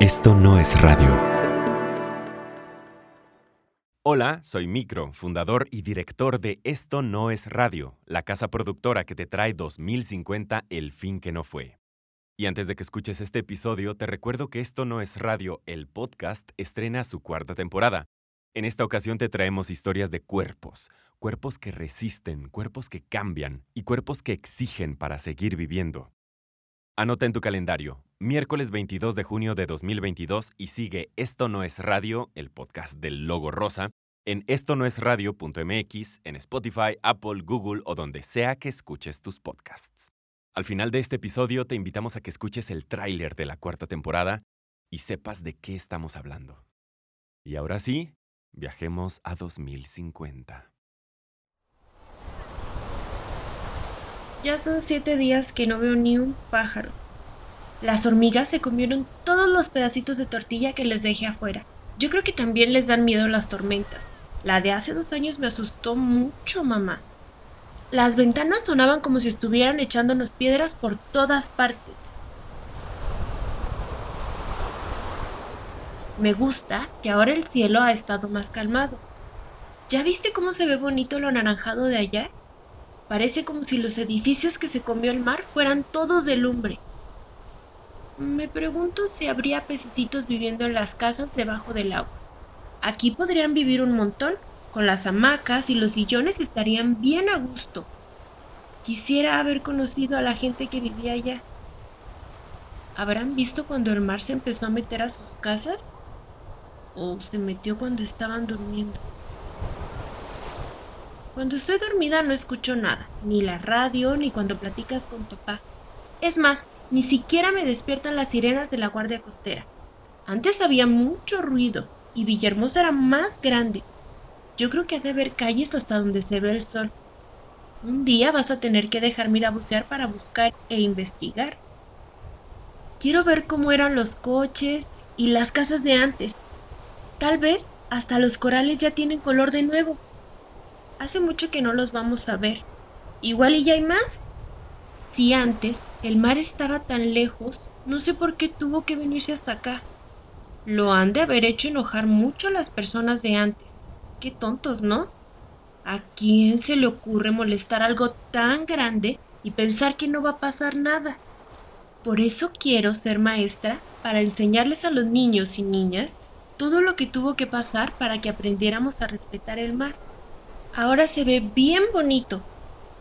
Esto no es radio. Hola, soy Micro, fundador y director de Esto no es radio, la casa productora que te trae 2050 El fin que no fue. Y antes de que escuches este episodio, te recuerdo que Esto no es radio, el podcast, estrena su cuarta temporada. En esta ocasión te traemos historias de cuerpos, cuerpos que resisten, cuerpos que cambian y cuerpos que exigen para seguir viviendo. Anota en tu calendario, miércoles 22 de junio de 2022 y sigue Esto no es radio, el podcast del logo rosa, en esto no es radio.mx, en Spotify, Apple, Google o donde sea que escuches tus podcasts. Al final de este episodio te invitamos a que escuches el tráiler de la cuarta temporada y sepas de qué estamos hablando. Y ahora sí, viajemos a 2050. Ya son siete días que no veo ni un pájaro. Las hormigas se comieron todos los pedacitos de tortilla que les dejé afuera. Yo creo que también les dan miedo las tormentas. La de hace dos años me asustó mucho, mamá. Las ventanas sonaban como si estuvieran echándonos piedras por todas partes. Me gusta que ahora el cielo ha estado más calmado. ¿Ya viste cómo se ve bonito lo anaranjado de allá? Parece como si los edificios que se comió el mar fueran todos de lumbre. Me pregunto si habría pececitos viviendo en las casas debajo del agua. Aquí podrían vivir un montón, con las hamacas y los sillones estarían bien a gusto. Quisiera haber conocido a la gente que vivía allá. ¿Habrán visto cuando el mar se empezó a meter a sus casas? ¿O se metió cuando estaban durmiendo? Cuando estoy dormida no escucho nada, ni la radio, ni cuando platicas con papá. Es más, ni siquiera me despiertan las sirenas de la guardia costera. Antes había mucho ruido y Villahermosa era más grande. Yo creo que ha de haber calles hasta donde se ve el sol. Un día vas a tener que dejarme ir a bucear para buscar e investigar. Quiero ver cómo eran los coches y las casas de antes. Tal vez hasta los corales ya tienen color de nuevo. Hace mucho que no los vamos a ver. Igual y ya hay más. Si antes el mar estaba tan lejos, no sé por qué tuvo que venirse hasta acá. Lo han de haber hecho enojar mucho a las personas de antes. Qué tontos, ¿no? ¿A quién se le ocurre molestar algo tan grande y pensar que no va a pasar nada? Por eso quiero ser maestra para enseñarles a los niños y niñas todo lo que tuvo que pasar para que aprendiéramos a respetar el mar. Ahora se ve bien bonito,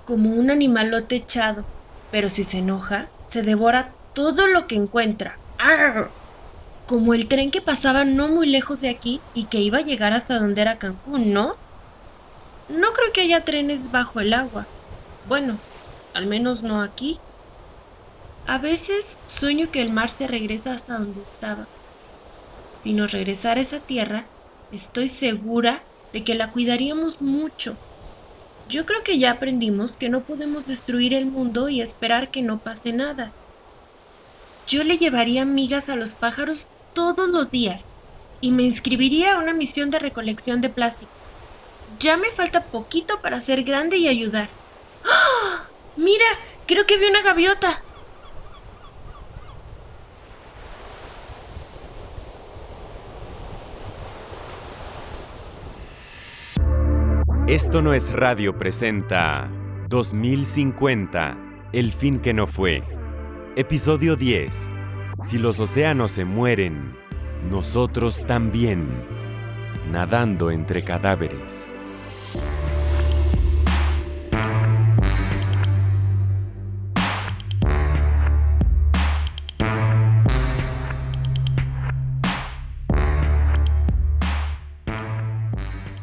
como un animalote echado, pero si se enoja, se devora todo lo que encuentra. Como el tren que pasaba no muy lejos de aquí y que iba a llegar hasta donde era Cancún, ¿no? No creo que haya trenes bajo el agua. Bueno, al menos no aquí. A veces sueño que el mar se regresa hasta donde estaba. Si nos regresara esa tierra, estoy segura de que la cuidaríamos mucho. Yo creo que ya aprendimos que no podemos destruir el mundo y esperar que no pase nada. Yo le llevaría migas a los pájaros todos los días y me inscribiría a una misión de recolección de plásticos. Ya me falta poquito para ser grande y ayudar. ¡Ah! Mira, creo que vi una gaviota. Esto no es radio presenta 2050, el fin que no fue. Episodio 10. Si los océanos se mueren, nosotros también, nadando entre cadáveres.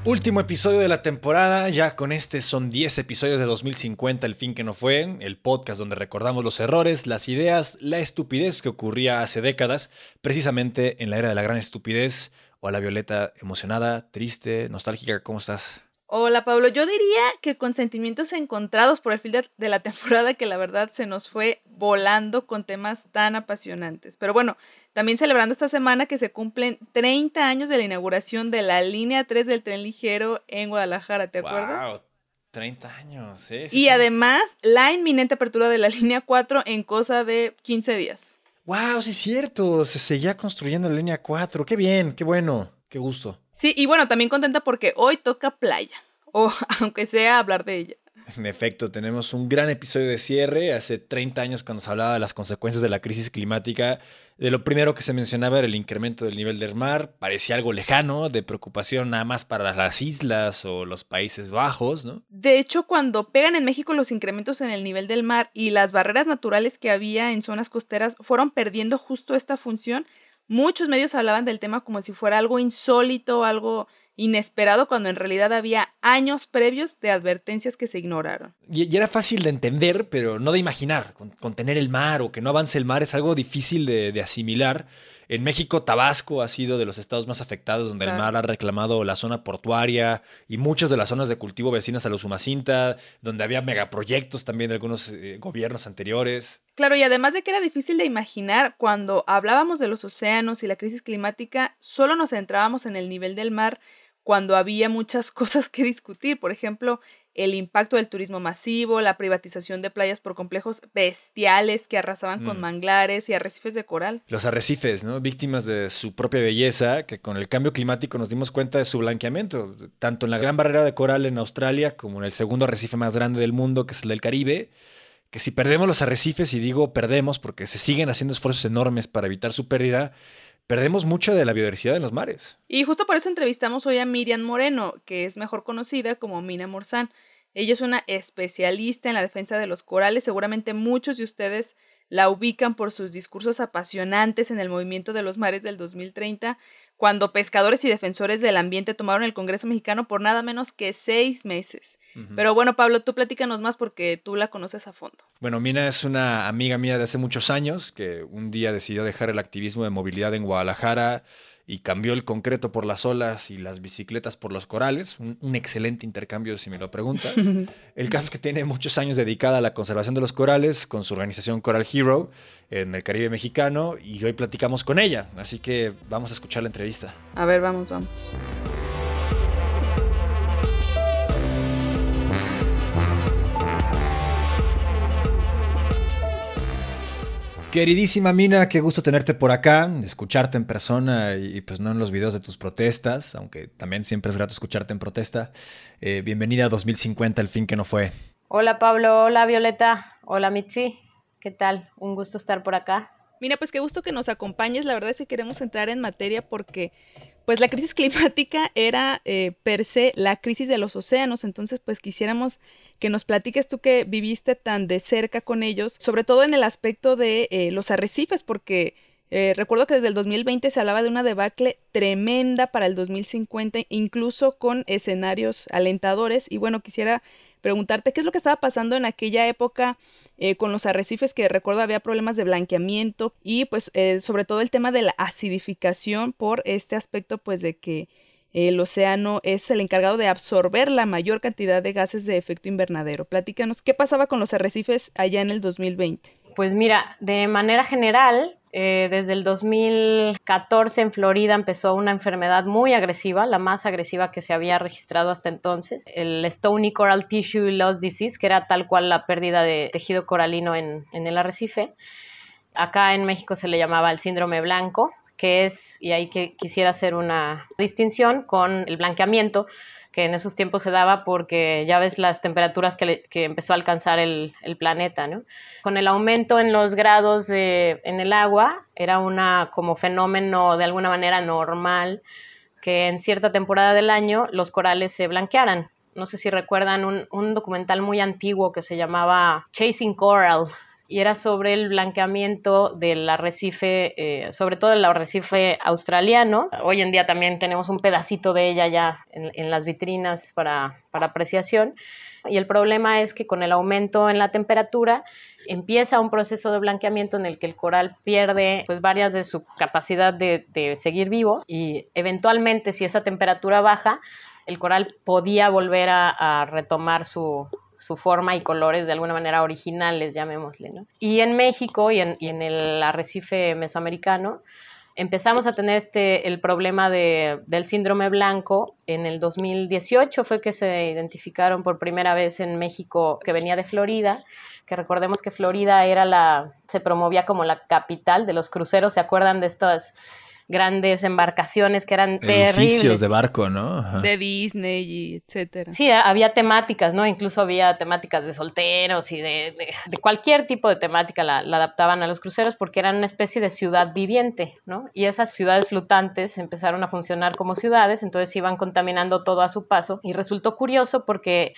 Último episodio de la temporada, ya con este son 10 episodios de 2050, el fin que no fue, el podcast donde recordamos los errores, las ideas, la estupidez que ocurría hace décadas, precisamente en la era de la gran estupidez. Hola Violeta, emocionada, triste, nostálgica, ¿cómo estás? Hola Pablo, yo diría que con sentimientos encontrados por el fin de, la temporada que la verdad se nos fue volando con temas tan apasionantes. Pero bueno, también celebrando esta semana que se cumplen 30 años de la inauguración de la línea 3 del tren ligero en Guadalajara, ¿te acuerdas? 30 años, sí. y además la inminente apertura de la línea 4 en cosa de 15 días. ¡Wow! Sí, es cierto. Se seguía construyendo la línea 4. ¡Qué bien! ¡Qué bueno! ¡Qué gusto! Sí, y bueno, también contenta porque hoy toca playa. O aunque sea hablar de ella. En efecto, tenemos un gran episodio de cierre. Hace 30 años cuando se hablaba de las consecuencias de la crisis climática, de lo primero que se mencionaba era el incremento del nivel del mar. Parecía algo lejano, de preocupación nada más para las islas o los Países Bajos, ¿no? De hecho, cuando pegan en México los incrementos en el nivel del mar y las barreras naturales que había en zonas costeras fueron perdiendo justo esta función, muchos medios hablaban del tema como si fuera algo insólito, algo inesperado cuando en realidad había años previos de advertencias que se ignoraron. Y, era fácil de entender, pero no de imaginar. Contener el mar o que no avance el mar es algo difícil de asimilar. En México, Tabasco ha sido de los estados más afectados donde el mar ha reclamado la zona portuaria y muchas de las zonas de cultivo vecinas a los Humacinta, donde había megaproyectos también de algunos eh, gobiernos anteriores. Claro, y además de que era difícil de imaginar, cuando hablábamos de los océanos y la crisis climática, solo nos centrábamos en el nivel del mar cuando había muchas cosas que discutir. Por ejemplo, el impacto del turismo masivo, la privatización de playas por complejos bestiales que arrasaban con mm. manglares y arrecifes de coral. Los arrecifes, ¿no? Víctimas de su propia belleza, que con el cambio climático nos dimos cuenta de su blanqueamiento, tanto en la gran barrera de coral en Australia como en el segundo arrecife más grande del mundo, que es el del Caribe, que si perdemos los arrecifes, y digo perdemos porque se siguen haciendo esfuerzos enormes para evitar su pérdida, perdemos mucha de la biodiversidad en los mares. Y justo por eso entrevistamos hoy a Miriam Moreno, que es mejor conocida como Mina Morzán. Ella es una especialista en la defensa de los corales. Seguramente muchos de ustedes la ubican por sus discursos apasionantes en el movimiento de los mares del 2030, cuando pescadores y defensores del ambiente tomaron el Congreso mexicano por nada menos que seis meses. Pero bueno, Pablo, tú platícanos más porque tú la conoces a fondo. Bueno, Mina es una amiga mía de hace muchos años que un día decidió dejar el activismo de movilidad en Guadalajara y cambió el concreto por las olas y las bicicletas por los corales. Un, excelente intercambio, si me lo preguntas. el caso es que tiene muchos años dedicada a la conservación de los corales con su organización Coral Hero en el Caribe mexicano y hoy platicamos con ella. Así que vamos a escuchar la entrevista. A ver, vamos, vamos. Queridísima Mina, qué gusto tenerte por acá, escucharte en persona y, pues no en los videos de tus protestas, aunque también siempre es grato escucharte en protesta. Eh, bienvenida a 2050, el fin que no fue. Hola Pablo, hola Violeta, hola Mitzi, ¿qué tal? Un gusto estar por acá. Mira, pues qué gusto que nos acompañes, la verdad es que queremos entrar en materia porque pues la crisis climática era eh, per se la crisis de los océanos, entonces pues quisiéramos que nos platiques tú que viviste tan de cerca con ellos, sobre todo en el aspecto de eh, los arrecifes, porque eh, recuerdo que desde el 2020 se hablaba de una debacle tremenda para el 2050, incluso con escenarios alentadores, y bueno, quisiera preguntarte qué es lo que estaba pasando en aquella época eh, con los arrecifes, que recuerdo había problemas de blanqueamiento y pues eh, sobre todo el tema de la acidificación por este aspecto pues de que el océano es el encargado de absorber la mayor cantidad de gases de efecto invernadero. Platícanos, ¿qué pasaba con los arrecifes allá en el 2020? Pues mira, de manera general, eh, desde el 2014 en Florida empezó una enfermedad muy agresiva, la más agresiva que se había registrado hasta entonces, el Stony Coral Tissue Loss Disease, que era tal cual la pérdida de tejido coralino en, en el arrecife. Acá en México se le llamaba el síndrome blanco, que es, y ahí que quisiera hacer una distinción con el blanqueamiento, que en esos tiempos se daba porque ya ves las temperaturas que, empezó a alcanzar el, planeta, ¿no? Con el aumento en los grados de, en el agua, era una como fenómeno de alguna manera normal que en cierta temporada del año los corales se blanquearan. No sé si recuerdan un, un documental muy antiguo que se llamaba Chasing Coral, y era sobre el blanqueamiento del arrecife, eh, sobre todo el arrecife australiano. Hoy en día también tenemos un pedacito de ella ya en, las vitrinas para, apreciación. Y el problema es que con el aumento en la temperatura empieza un proceso de blanqueamiento en el que el coral pierde pues varias de su capacidad de, seguir vivo y eventualmente si esa temperatura baja, el coral podía volver a retomar su, su forma y colores de alguna manera originales, llamémosle. ¿no? Y en México y en, el arrecife mesoamericano, Empezamos a tener este, el problema de, del síndrome blanco. En el 2018 fue que se identificaron por primera vez en México que venía de Florida, que recordemos que Florida era la, se promovía como la capital de los cruceros. ¿Se acuerdan de estas grandes embarcaciones que eran Edificios de barco, ¿no? De Disney y etcétera. Sí, había temáticas, ¿no? Incluso había temáticas de solteros y de, de, cualquier tipo de temática la, la, adaptaban a los cruceros porque eran una especie de ciudad viviente, ¿no? Y esas ciudades flotantes empezaron a funcionar como ciudades, entonces iban contaminando todo a su paso y resultó curioso porque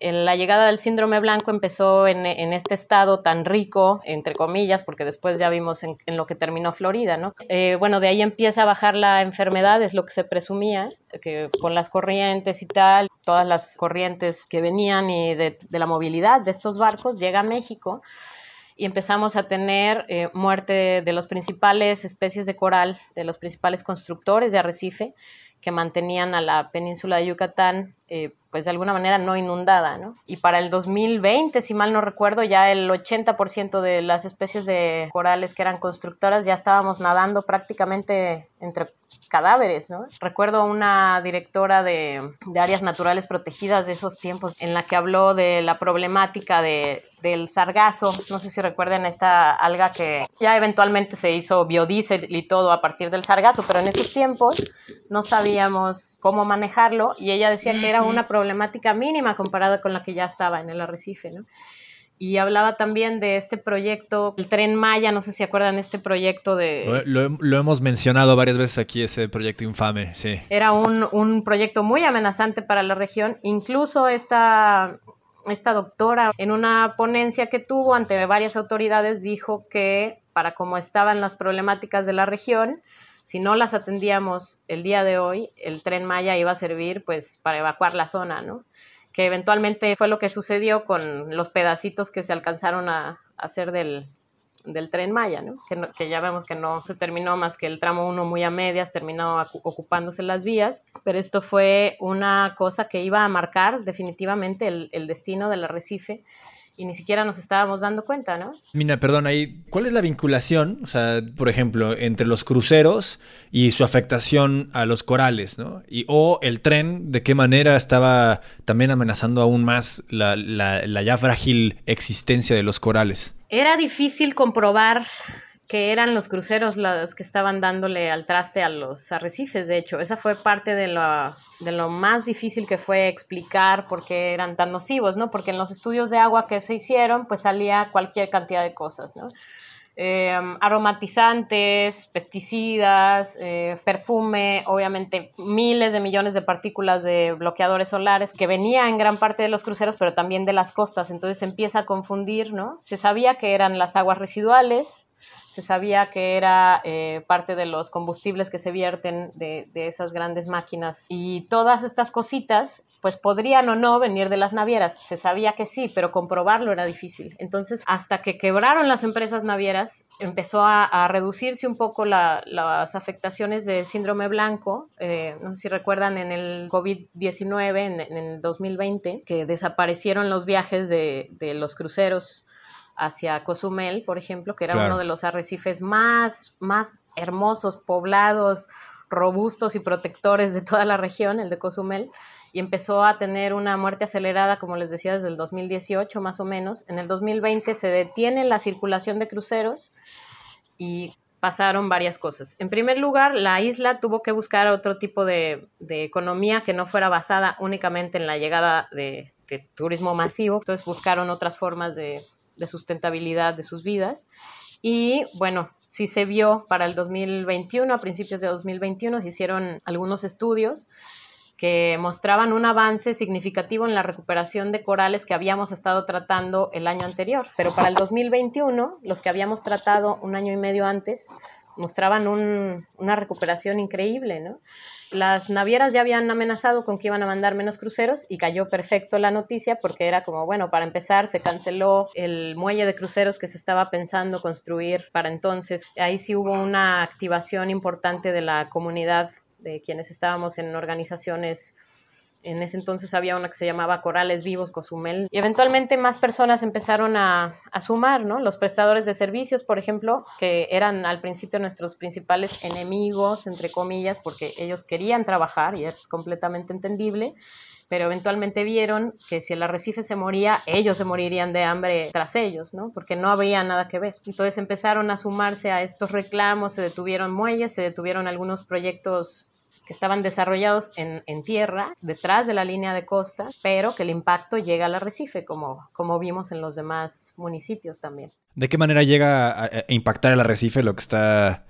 la llegada del síndrome blanco empezó en, este estado tan rico, entre comillas, porque después ya vimos en, lo que terminó Florida, ¿no? Eh, bueno, de ahí empieza a bajar la enfermedad, es lo que se presumía, que con las corrientes y tal, todas las corrientes que venían y de, la movilidad de estos barcos, llega a México y empezamos a tener eh, muerte de las principales especies de coral, de los principales constructores de arrecife que mantenían a la península de Yucatán eh, pues de alguna manera no inundada, ¿no? Y para el 2020, si mal no recuerdo, ya el 80% de las especies de corales que eran constructoras ya estábamos nadando prácticamente entre cadáveres, ¿no? Recuerdo una directora de, de áreas naturales protegidas de esos tiempos en la que habló de la problemática de, del sargazo, no sé si recuerden esta alga que ya eventualmente se hizo biodiesel y todo a partir del sargazo, pero en esos tiempos no sabíamos cómo manejarlo y ella decía que era una problemática mínima comparada con la que ya estaba en el arrecife, ¿no? y hablaba también de este proyecto, el tren Maya, no sé si acuerdan este proyecto de... Lo, hemos mencionado varias veces aquí, ese proyecto infame, sí. Era un, un, proyecto muy amenazante para la región, incluso esta, esta doctora en una ponencia que tuvo ante varias autoridades dijo que para cómo estaban las problemáticas de la región, si no las atendíamos el día de hoy, el tren Maya iba a servir pues para evacuar la zona, ¿no? Que eventualmente fue lo que sucedió con los pedacitos que se alcanzaron a, hacer del, del tren Maya, ¿no? Que, ya vemos que no se terminó más que el tramo 1 muy a medias, terminó ocupándose las vías, pero esto fue una cosa que iba a marcar definitivamente el destino del arrecife y ni siquiera nos estábamos dando cuenta, ¿no? Mina, perdón, ahí, ¿cuál es la vinculación, o sea, por ejemplo, entre los cruceros y su afectación a los corales, ¿no? Y, o el tren, ¿de qué manera estaba también amenazando aún más la, la ya frágil existencia de los corales? Era difícil comprobar que eran los cruceros los que estaban dándole al traste a los arrecifes, de hecho. Esa fue parte de lo, de lo más difícil que fue explicar por qué eran tan nocivos, ¿no? Porque en los estudios de agua que se hicieron, pues salía cualquier cantidad de cosas, ¿no? Em, aromatizantes, pesticidas, eh, perfume, obviamente miles de millones de partículas de bloqueadores solares que venía en gran parte de los cruceros, pero también de las costas. Entonces se empieza a confundir, ¿no? Se sabía que eran las aguas residuales, se sabía que era eh, parte de los combustibles que se vierten de, esas grandes máquinas y todas estas cositas pues podrían o no venir de las navieras. Se sabía que sí, pero comprobarlo era difícil. Entonces hasta que quebraron las empresas navieras empezó a, reducirse un poco las afectaciones de síndrome blanco. Eh, no sé si recuerdan en el COVID-19, en, en, el 2020, que desaparecieron los viajes de, de los cruceros hacia Cozumel, por ejemplo, que era uno de los arrecifes más, más hermosos, poblados, robustos y protectores de toda la región, el de Cozumel, y empezó a tener una muerte acelerada, como les decía, desde el 2018 más o menos. En el 2020 se detiene la circulación de cruceros y pasaron varias cosas. En primer lugar, la isla tuvo que buscar otro tipo de, economía que no fuera basada únicamente en la llegada de turismo masivo, entonces buscaron otras formas de, de sustentabilidad de sus vidas. Y bueno, sí se vio para el 2021, a principios de 2021, se hicieron algunos estudios que mostraban un avance significativo en la recuperación de corales que habíamos estado tratando el año anterior. Pero para el 2021, los que habíamos tratado un año y medio antes, mostraban una recuperación increíble, ¿no? Las navieras ya habían amenazado con que iban a mandar menos cruceros y cayó perfecto la noticia porque era como, bueno, para empezar se canceló el muelle de cruceros que se estaba pensando construir para entonces. Ahí sí hubo una activación importante de la comunidad de quienes estábamos en organizaciones En ese entonces había una que se llamaba Corales Vivos Cozumel y eventualmente más personas empezaron a, a, sumar, ¿no? Los prestadores de servicios, por ejemplo, que eran al principio nuestros principales enemigos, entre comillas, porque ellos querían trabajar y es completamente entendible, pero eventualmente vieron que si el arrecife se moría, ellos se morirían de hambre tras ellos, ¿no? Porque no había nada que ver. Entonces empezaron a sumarse a estos reclamos, se detuvieron muelles, se detuvieron algunos proyectos que estaban desarrollados en, en, tierra, detrás de la línea de costa, pero que el impacto llega al arrecife, como, como vimos en los demás municipios también. ¿De qué manera llega a, a impactar el arrecife lo que está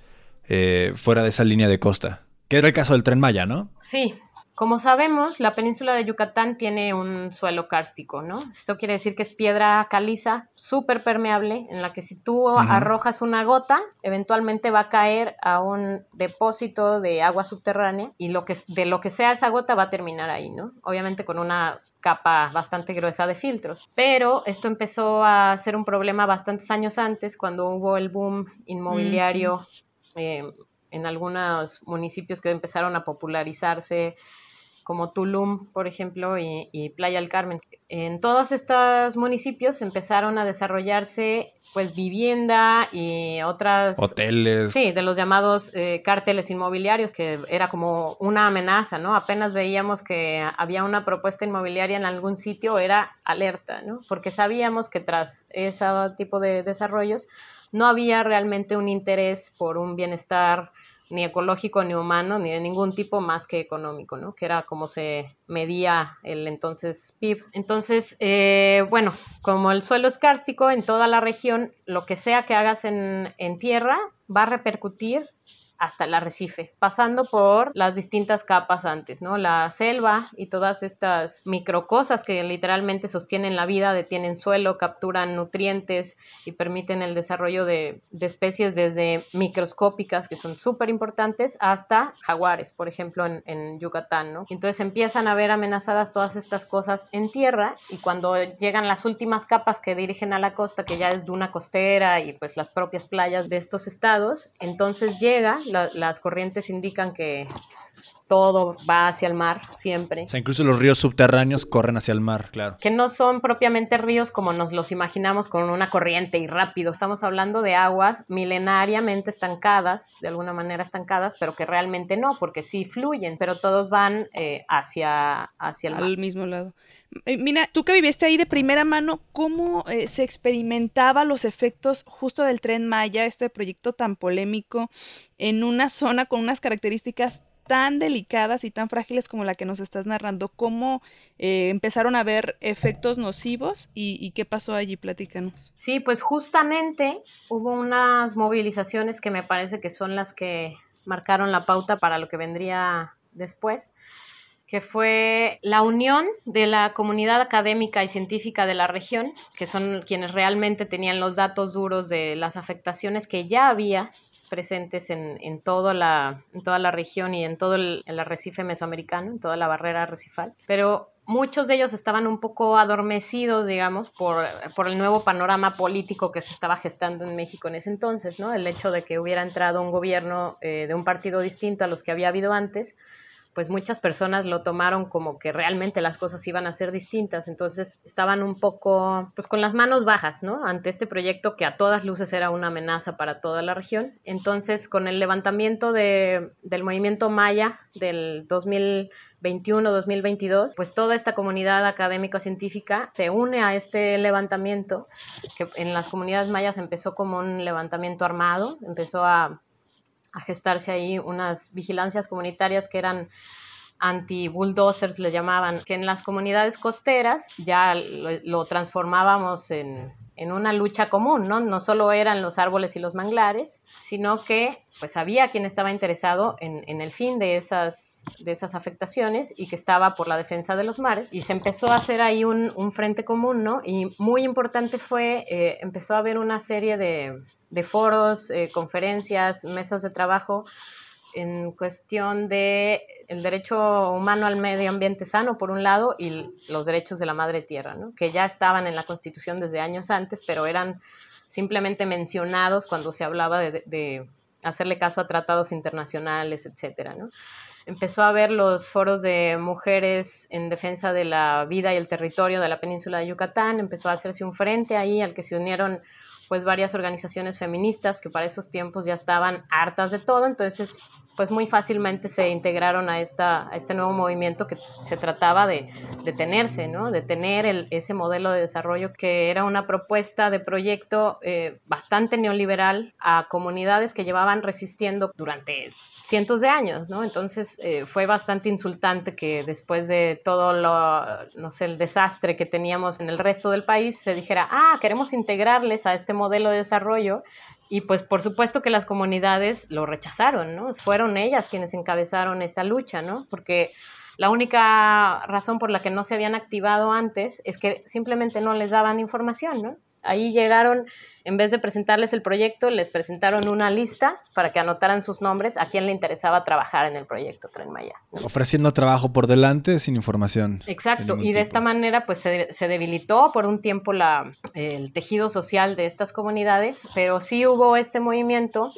eh, fuera de esa línea de costa? Que era el caso del tren Maya, ¿no? Sí, como sabemos, la península de Yucatán tiene un suelo kárstico, ¿no? Esto quiere decir que es piedra caliza, súper permeable, en la que si tú uh -huh. arrojas una gota, eventualmente va a caer a un depósito de agua subterránea y lo que, de lo que sea esa gota va a terminar ahí, ¿no? Obviamente con una capa bastante gruesa de filtros. Pero esto empezó a ser un problema bastantes años antes, cuando hubo el boom inmobiliario. Eh, en algunos municipios que empezaron a popularizarse como Tulum, por ejemplo, y, y, Playa del Carmen. En todos estos municipios empezaron a desarrollarse pues vivienda y otras... Hoteles. Sí, de los llamados eh, cárteles inmobiliarios, que era como una amenaza, ¿no? Apenas veíamos que había una propuesta inmobiliaria en algún sitio, era alerta, ¿no? Porque sabíamos que tras ese tipo de desarrollos no había realmente un interés por un bienestar ni ecológico ni humano ni de ningún tipo más que económico, ¿no? Que era como se medía el entonces PIB. Entonces, eh, bueno, como el suelo es kárstico en toda la región, lo que sea que hagas en, en tierra va a repercutir hasta el arrecife, pasando por las distintas capas antes, ¿no? La selva y todas estas microcosas que literalmente sostienen la vida, detienen suelo, capturan nutrientes y permiten el desarrollo de, de especies desde microscópicas, que son súper importantes, hasta jaguares, por ejemplo, en, en Yucatán, ¿no? Entonces empiezan a ver amenazadas todas estas cosas en tierra y cuando llegan las últimas capas que dirigen a la costa, que ya es duna costera y pues las propias playas de estos estados, entonces llega la, las corrientes indican que todo va hacia el mar siempre. O sea, incluso los ríos subterráneos corren hacia el mar, claro. Que no son propiamente ríos como nos los imaginamos con una corriente y rápido. Estamos hablando de aguas milenariamente estancadas, de alguna manera estancadas, pero que realmente no, porque sí fluyen, pero todos van eh, hacia, hacia el mar. Al mismo lado. Mira, tú que viviste ahí de primera mano, ¿cómo eh, se experimentaba los efectos justo del tren Maya, este proyecto tan polémico, en una zona con unas características tan delicadas y tan frágiles como la que nos estás narrando? ¿Cómo eh, empezaron a ver efectos nocivos y, y, qué pasó allí? Platícanos. Sí, pues justamente hubo unas movilizaciones que me parece que son las que marcaron la pauta para lo que vendría después que fue la unión de la comunidad académica y científica de la región, que son quienes realmente tenían los datos duros de las afectaciones que ya había presentes en, en, toda, la, toda la región y en todo el, el, arrecife mesoamericano, en toda la barrera arrecifal. Pero muchos de ellos estaban un poco adormecidos, digamos, por, por el nuevo panorama político que se estaba gestando en México en ese entonces, ¿no? El hecho de que hubiera entrado un gobierno eh, de un partido distinto a los que había habido antes, pues muchas personas lo tomaron como que realmente las cosas iban a ser distintas, entonces estaban un poco pues con las manos bajas, ¿no? Ante este proyecto que a todas luces era una amenaza para toda la región. Entonces, con el levantamiento de, del movimiento Maya del 2021-2022, pues toda esta comunidad académico-científica se une a este levantamiento, que en las comunidades mayas empezó como un levantamiento armado, empezó a a gestarse ahí unas vigilancias comunitarias que eran anti-bulldozers, le llamaban, que en las comunidades costeras ya lo, transformábamos en, en, una lucha común, ¿no? No solo eran los árboles y los manglares, sino que pues había quien estaba interesado en, en, el fin de esas, de esas afectaciones y que estaba por la defensa de los mares y se empezó a hacer ahí un, un frente común, ¿no? Y muy importante fue, eh, empezó a haber una serie de, de foros, eh, conferencias, mesas de trabajo en cuestión de el derecho humano al medio ambiente sano por un lado y los derechos de la madre tierra, ¿no? que ya estaban en la Constitución desde años antes, pero eran simplemente mencionados cuando se hablaba de, hacerle caso a tratados internacionales, etcétera, ¿no? Empezó a ver los foros de mujeres en defensa de la vida y el territorio de la península de Yucatán, empezó a hacerse un frente ahí al que se unieron pues varias organizaciones feministas que para esos tiempos ya estaban hartas de todo, entonces pues muy fácilmente se integraron a, esta, a este nuevo movimiento que se trataba de detenerse, ¿no? de tener el, ese modelo de desarrollo que era una propuesta de proyecto eh, bastante neoliberal a comunidades que llevaban resistiendo durante cientos de años, ¿no? Entonces eh, fue bastante insultante que después de todo lo, no sé, el desastre que teníamos en el resto del país, se dijera, ah, queremos integrarles a este modelo de desarrollo y pues por supuesto que las comunidades lo rechazaron, ¿no? Fueron ellas quienes encabezaron esta lucha, ¿no? Porque la única razón por la que no se habían activado antes es que simplemente no les daban información, ¿no? Ahí llegaron, en vez de presentarles el proyecto, les presentaron una lista para que anotaran sus nombres a quien le interesaba trabajar en el proyecto Tren Maya. Ofreciendo trabajo por delante sin información. Exacto, y de esta manera pues se, se, debilitó por un tiempo la, el tejido social de estas comunidades, pero sí hubo este movimiento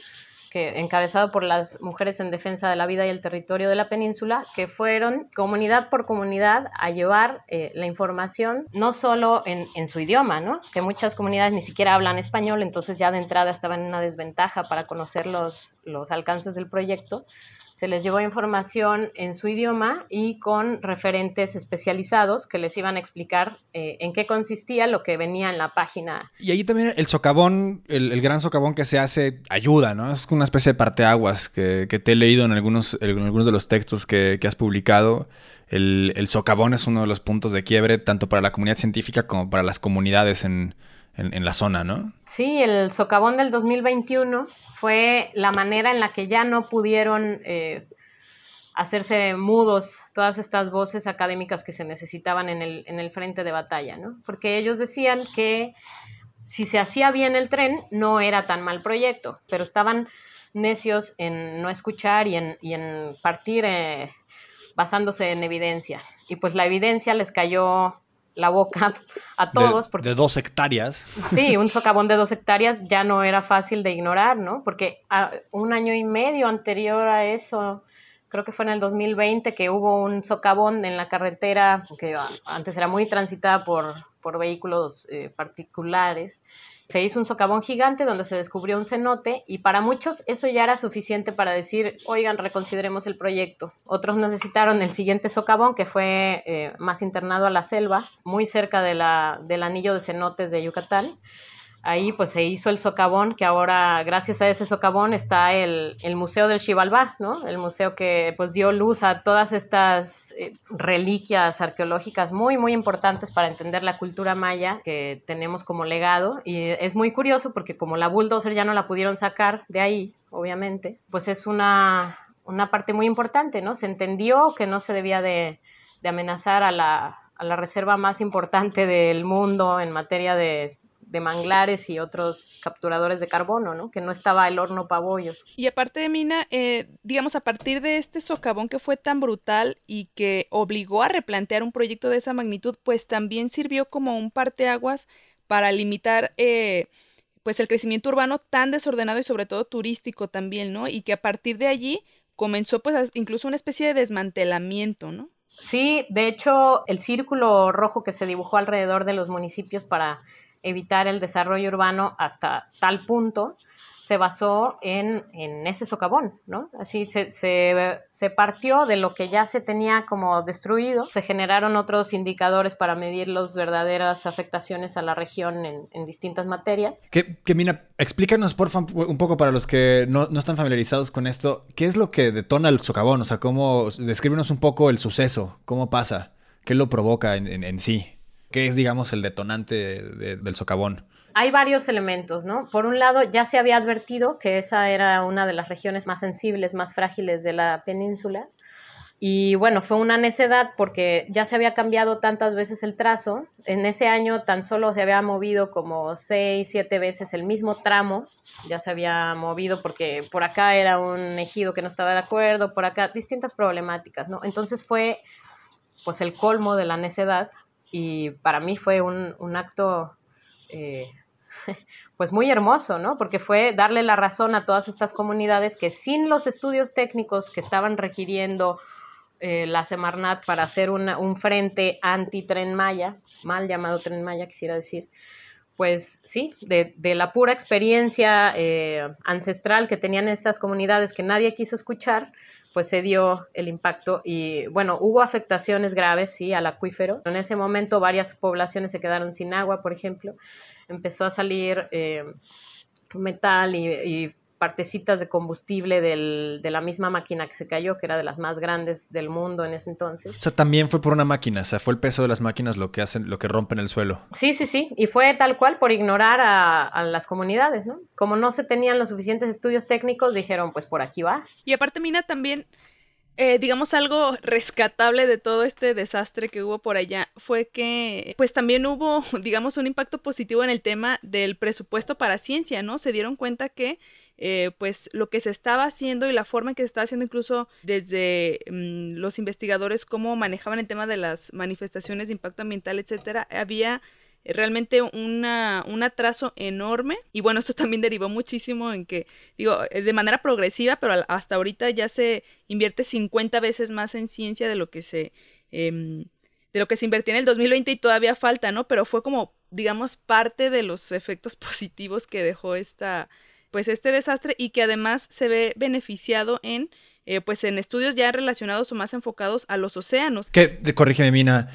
que, encabezado por las mujeres en defensa de la vida y el territorio de la península, que fueron comunidad por comunidad a llevar eh, la información no solo en, en, su idioma, ¿no? que muchas comunidades ni siquiera hablan español, entonces ya de entrada estaban en una desventaja para conocer los, los alcances del proyecto, se les llevó información en su idioma y con referentes especializados que les iban a explicar eh, en qué consistía lo que venía en la página. Y ahí también el socavón, el, gran socavón que se hace, ayuda, ¿no? Es una especie de parteaguas que, que te he leído en algunos, en algunos de los textos que, que has publicado. El, el, socavón es uno de los puntos de quiebre tanto para la comunidad científica como para las comunidades en, en, en la zona, ¿no? Sí, el socavón del 2021 fue la manera en la que ya no pudieron eh, hacerse mudos todas estas voces académicas que se necesitaban en el, en el frente de batalla, ¿no? Porque ellos decían que si se hacía bien el tren no era tan mal proyecto, pero estaban necios en no escuchar y en, y en partir eh, basándose en evidencia. Y pues la evidencia les cayó la boca a todos. De, porque, de dos hectáreas. Sí, un socavón de dos hectáreas ya no era fácil de ignorar, ¿no? Porque a, un año y medio anterior a eso, creo que fue en el 2020, que hubo un socavón en la carretera que antes era muy transitada por, por vehículos eh, particulares se hizo un socavón gigante donde se descubrió un cenote y para muchos eso ya era suficiente para decir, oigan, reconsideremos el proyecto. Otros necesitaron el siguiente socavón que fue eh, más internado a la selva, muy cerca de la, del anillo de cenotes de Yucatán ahí pues se hizo el socavón, que ahora gracias a ese socavón está el, el Museo del Xibalbá, ¿no? El museo que pues dio luz a todas estas eh, reliquias arqueológicas muy, muy importantes para entender la cultura maya que tenemos como legado. Y es muy curioso porque como la bulldozer ya no la pudieron sacar de ahí, obviamente, pues es una, una parte muy importante, ¿no? Se entendió que no se debía de, de amenazar a la, a la reserva más importante del mundo en materia de de manglares y otros capturadores de carbono, ¿no? Que no estaba el horno pabollos. Y aparte de Mina, eh, digamos, a partir de este socavón que fue tan brutal y que obligó a replantear un proyecto de esa magnitud, pues también sirvió como un parteaguas para limitar eh, pues el crecimiento urbano tan desordenado y sobre todo turístico también, ¿no? Y que a partir de allí comenzó pues incluso una especie de desmantelamiento, ¿no? Sí, de hecho, el círculo rojo que se dibujó alrededor de los municipios para evitar el desarrollo urbano hasta tal punto, se basó en, en ese socavón, ¿no? Así se, se, se, partió de lo que ya se tenía como destruido, se generaron otros indicadores para medir las verdaderas afectaciones a la región en, en distintas materias. Que, que, Mina, explícanos por un poco para los que no, no, están familiarizados con esto, ¿qué es lo que detona el socavón? O sea, cómo, descríbenos un poco el suceso, cómo pasa, qué lo provoca en, en sí. ¿Qué es, digamos, el detonante de, del socavón? Hay varios elementos, ¿no? Por un lado, ya se había advertido que esa era una de las regiones más sensibles, más frágiles de la península. Y bueno, fue una necedad porque ya se había cambiado tantas veces el trazo. En ese año tan solo se había movido como seis, siete veces el mismo tramo. Ya se había movido porque por acá era un ejido que no estaba de acuerdo, por acá distintas problemáticas, ¿no? Entonces fue pues el colmo de la necedad y para mí fue un, un acto eh, pues muy hermoso, ¿no? Porque fue darle la razón a todas estas comunidades que sin los estudios técnicos que estaban requiriendo eh, la Semarnat para hacer un frente anti-tren Maya, mal llamado tren Maya, quisiera decir, pues sí, de, la pura experiencia eh, ancestral que tenían estas comunidades que nadie quiso escuchar, pues se dio el impacto y bueno, hubo afectaciones graves, sí, al acuífero. En ese momento varias poblaciones se quedaron sin agua, por ejemplo. Empezó a salir eh, metal y partecitas de combustible de la misma máquina que se cayó, que era de las más grandes del mundo en ese entonces. O sea, también fue por una máquina, o sea, fue el peso de las máquinas lo que hacen, lo que rompen el suelo. Sí, sí, sí, y fue tal cual por ignorar a, las comunidades, ¿no? Como no se tenían los suficientes estudios técnicos, dijeron, pues por aquí va. Y aparte, Mina, también eh, digamos, algo rescatable de todo este desastre que hubo por allá fue que, pues también hubo, digamos, un impacto positivo en el tema del presupuesto para ciencia, ¿no? Se dieron cuenta que eh, pues lo que se estaba haciendo y la forma en que se estaba haciendo incluso desde mm, los investigadores cómo manejaban el tema de las manifestaciones de impacto ambiental, etcétera, había realmente un atraso enorme y bueno, esto también derivó muchísimo en que, digo, eh, de manera progresiva, pero hasta ahorita ya se invierte 50 veces más en ciencia de lo que se... Em, de lo que se invirtió en el 2020 y todavía falta, ¿no? Pero fue como, digamos, parte de los efectos positivos que dejó esta, pues este desastre y que además se ve beneficiado en eh, pues en estudios ya relacionados o más enfocados a los océanos. Que, corrígeme, Mina,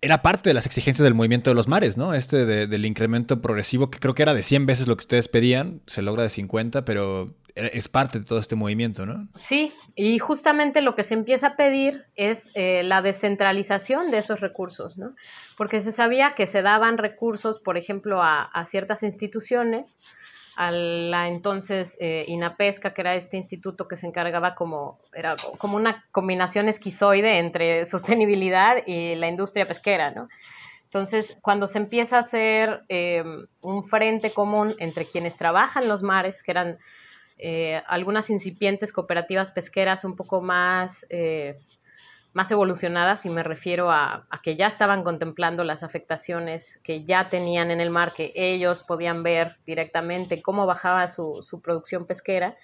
era parte de las exigencias del movimiento de los mares, ¿no? Este del incremento progresivo, que creo que era de 100 veces lo que ustedes pedían, se logra de 50, pero es parte de todo este movimiento, ¿no? Sí, y justamente lo que se empieza a pedir es eh, la descentralización de esos recursos, ¿no? Porque se sabía que se daban recursos, por ejemplo, a, a ciertas instituciones, a la entonces eh, INAPESCA, que era este instituto que se encargaba como, era como una combinación esquizoide entre sostenibilidad y la industria pesquera, ¿no? Entonces, cuando se empieza a hacer eh, un frente común entre quienes trabajan los mares, que eran eh, algunas incipientes cooperativas pesqueras un poco más más evolucionadas y me refiero a, que ya estaban contemplando las afectaciones que ya tenían en el mar, que ellos podían ver directamente cómo bajaba su, su producción pesquera,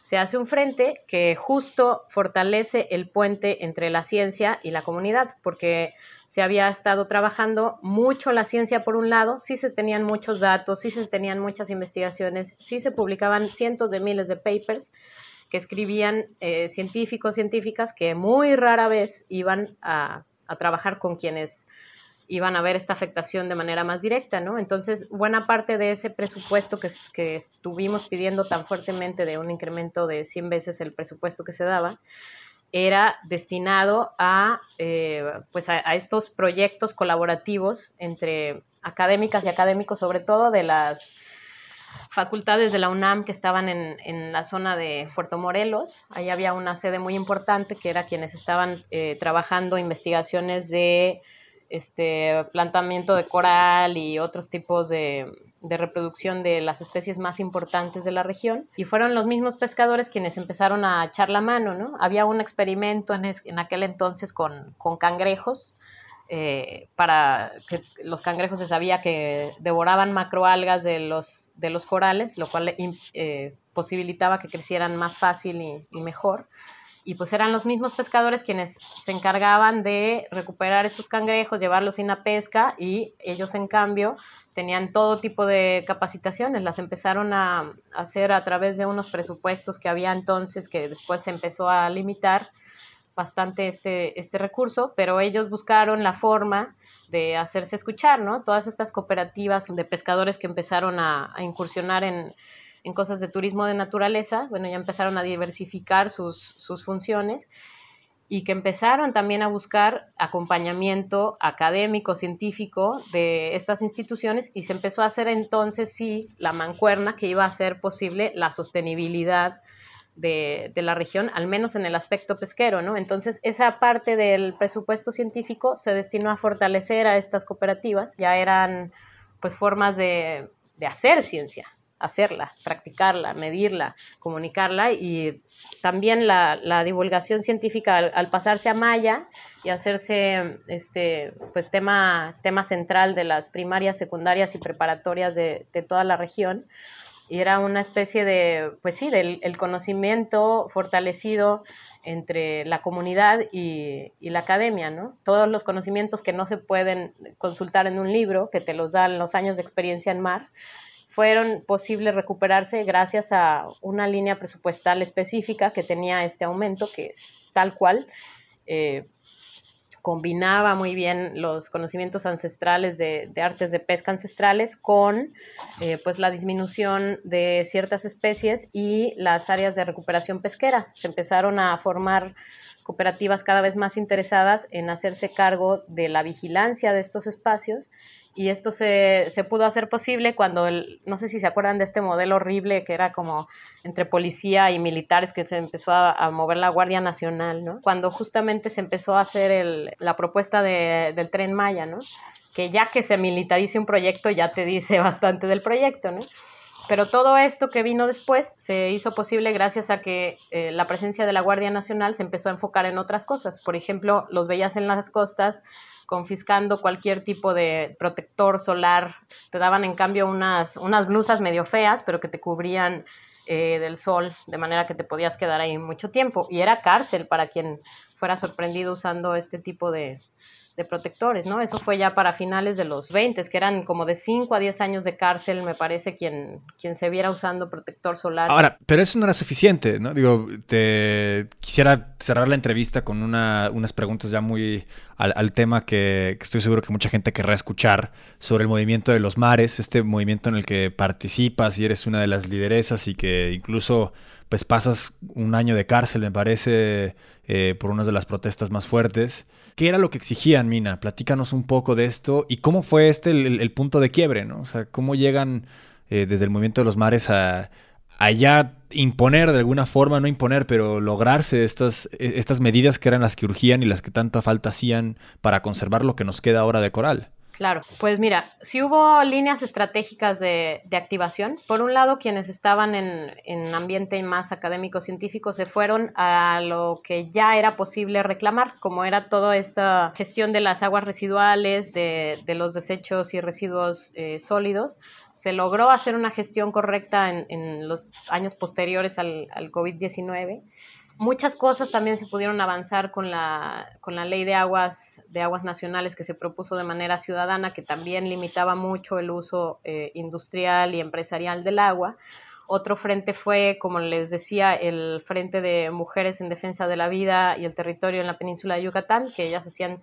se hace un frente que justo fortalece el puente entre la ciencia y la comunidad, porque se había estado trabajando mucho la ciencia por un lado, sí se tenían muchos datos, sí se tenían muchas investigaciones, sí se publicaban cientos de miles de papers, que escribían eh, científicos, científicas que muy rara vez iban a, trabajar con quienes iban a ver esta afectación de manera más directa, ¿no? Entonces, buena parte de ese presupuesto que, que estuvimos pidiendo tan fuertemente de un incremento de 100 veces el presupuesto que se daba, era destinado a, eh, pues a, estos proyectos colaborativos entre académicas y académicos, sobre todo de las facultades de la UNAM que estaban en, la zona de Puerto Morelos. Ahí había una sede muy importante que era quienes estaban eh, trabajando investigaciones de este plantamiento de coral y otros tipos de, reproducción de las especies más importantes de la región. Y fueron los mismos pescadores quienes empezaron a echar la mano, ¿no? Había un experimento en, en aquel entonces con, con cangrejos eh, para que los cangrejos se sabía que devoraban macroalgas de los, de los corales, lo cual eh, posibilitaba que crecieran más fácil y, mejor. Y pues eran los mismos pescadores quienes se encargaban de recuperar estos cangrejos, llevarlos sin la pesca y ellos en cambio tenían todo tipo de capacitaciones, las empezaron a hacer a través de unos presupuestos que había entonces que después se empezó a limitar bastante este, este recurso, pero ellos buscaron la forma de hacerse escuchar, ¿no? Todas estas cooperativas de pescadores que empezaron a, incursionar en, cosas de turismo de naturaleza, bueno, ya empezaron a diversificar sus, sus funciones y que empezaron también a buscar acompañamiento académico, científico de estas instituciones y se empezó a hacer entonces sí la mancuerna que iba a hacer posible la sostenibilidad de, la región, al menos en el aspecto pesquero, ¿no? Entonces, esa parte del presupuesto científico se destinó a fortalecer a estas cooperativas, ya eran pues formas de, hacer ciencia, hacerla, practicarla, medirla, comunicarla y también la, divulgación científica al, pasarse a Maya y hacerse este pues tema, tema central de las primarias, secundarias y preparatorias de, toda la región. Y era una especie de, pues sí, del el conocimiento fortalecido entre la comunidad y, y, la academia, ¿no? Todos los conocimientos que no se pueden consultar en un libro, que te los dan los años de experiencia en mar, fueron posibles recuperarse gracias a una línea presupuestal específica que tenía este aumento, que es tal cual. Eh, combinaba muy bien los conocimientos ancestrales de, artes de pesca ancestrales con eh, pues la disminución de ciertas especies y las áreas de recuperación pesquera. Se empezaron a formar cooperativas cada vez más interesadas en hacerse cargo de la vigilancia de estos espacios y esto se, se, pudo hacer posible cuando, el, no sé si se acuerdan de este modelo horrible que era como entre policía y militares que se empezó a, mover la Guardia Nacional, ¿no? Cuando justamente se empezó a hacer el, la propuesta de, del tren Maya, ¿no? Que ya que se militarice un proyecto ya te dice bastante del proyecto, ¿no? Pero todo esto que vino después se hizo posible gracias a que eh, la presencia de la Guardia Nacional se empezó a enfocar en otras cosas. Por ejemplo, los veías en las costas confiscando cualquier tipo de protector solar. Te daban en cambio unas, unas blusas medio feas, pero que te cubrían eh, del sol, de manera que te podías quedar ahí mucho tiempo. Y era cárcel para quien fuera sorprendido usando este tipo de, de protectores, ¿no? Eso fue ya para finales de los 20, que eran como de 5 a 10 años de cárcel, me parece, quien, quien se viera usando protector solar. Ahora, pero eso no era suficiente, ¿no? Digo, te quisiera cerrar la entrevista con una, unas preguntas ya muy al, tema que, que, estoy seguro que mucha gente querrá escuchar sobre el movimiento de los mares, este movimiento en el que participas y eres una de las lideresas y que incluso pues pasas un año de cárcel, me parece, eh, por una de las protestas más fuertes. ¿Qué era lo que exigían, Mina? Platícanos un poco de esto y cómo fue este el, punto de quiebre, ¿no? O sea, cómo llegan eh, desde el movimiento de los mares a, ya imponer de alguna forma, no imponer, pero lograrse estas, e, estas medidas que eran las que urgían y las que tanta falta hacían para conservar lo que nos queda ahora de coral. Claro, pues mira, si hubo líneas estratégicas de, activación. Por un lado, quienes estaban en, en ambiente más académico-científico se fueron a lo que ya era posible reclamar, como era toda esta gestión de las aguas residuales, de, los desechos y residuos eh, sólidos. Se logró hacer una gestión correcta en, los años posteriores al, al COVID-19 muchas cosas también se pudieron avanzar con la, con la ley de aguas, de aguas nacionales que se propuso de manera ciudadana, que también limitaba mucho el uso eh, industrial y empresarial del agua. Otro frente fue, como les decía, el Frente de Mujeres en Defensa de la Vida y el Territorio en la península de Yucatán, que ellas hacían